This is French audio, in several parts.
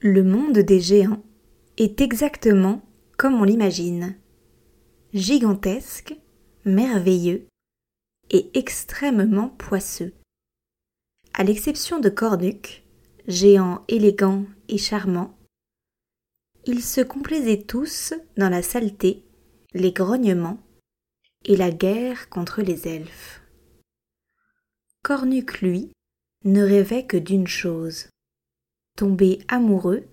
Le monde des géants est exactement comme on l'imagine. Gigantesque, merveilleux et extrêmement poisseux. À l'exception de Cornuc, géant élégant et charmant, ils se complaisaient tous dans la saleté, les grognements et la guerre contre les elfes. Cornuc, lui, ne rêvait que d'une chose tomber amoureux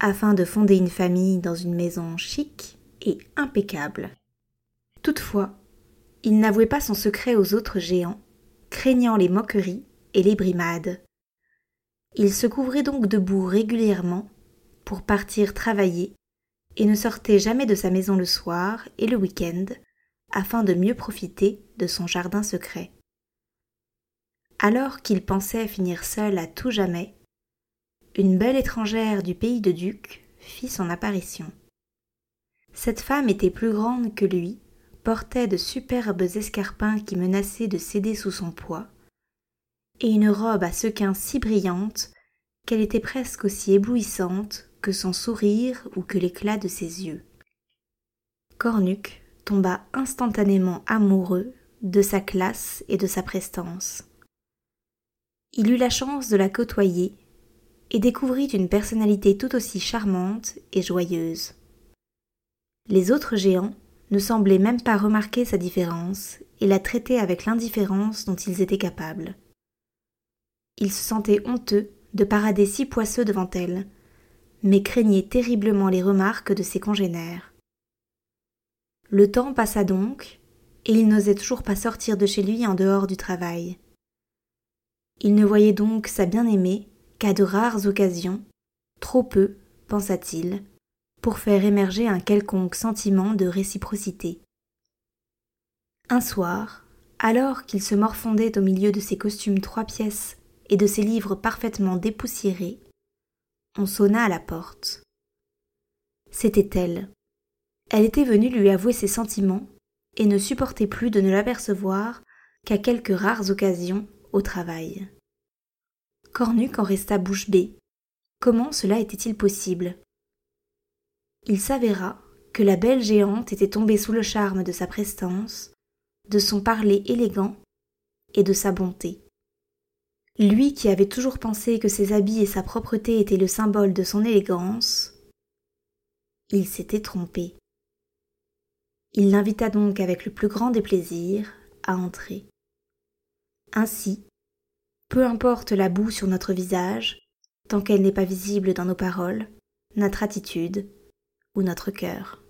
afin de fonder une famille dans une maison chic et impeccable. Toutefois, il n'avouait pas son secret aux autres géants, craignant les moqueries et les brimades. Il se couvrait donc debout régulièrement pour partir travailler et ne sortait jamais de sa maison le soir et le week-end afin de mieux profiter de son jardin secret. Alors qu'il pensait finir seul à tout jamais, une belle étrangère du pays de Duc fit son apparition. Cette femme était plus grande que lui, portait de superbes escarpins qui menaçaient de céder sous son poids, et une robe à sequins si brillante qu'elle était presque aussi éblouissante que son sourire ou que l'éclat de ses yeux. Cornuc tomba instantanément amoureux de sa classe et de sa prestance. Il eut la chance de la côtoyer et découvrit une personnalité tout aussi charmante et joyeuse. Les autres géants ne semblaient même pas remarquer sa différence et la traitaient avec l'indifférence dont ils étaient capables. Ils se sentaient honteux de parader si poisseux devant elle, mais craignaient terriblement les remarques de ses congénères. Le temps passa donc, et il n'osait toujours pas sortir de chez lui en dehors du travail. Il ne voyait donc sa bien-aimée qu'à de rares occasions, trop peu, pensa-t-il, pour faire émerger un quelconque sentiment de réciprocité. Un soir, alors qu'il se morfondait au milieu de ses costumes trois pièces et de ses livres parfaitement dépoussiérés, on sonna à la porte. C'était elle. Elle était venue lui avouer ses sentiments et ne supportait plus de ne l'apercevoir qu'à quelques rares occasions au travail. Cornuc en resta bouche bée. Comment cela était-il possible? Il s'avéra que la belle géante était tombée sous le charme de sa prestance, de son parler élégant et de sa bonté. Lui qui avait toujours pensé que ses habits et sa propreté étaient le symbole de son élégance, il s'était trompé. Il l'invita donc avec le plus grand des plaisirs à entrer. Ainsi, peu importe la boue sur notre visage, tant qu'elle n'est pas visible dans nos paroles, notre attitude ou notre cœur.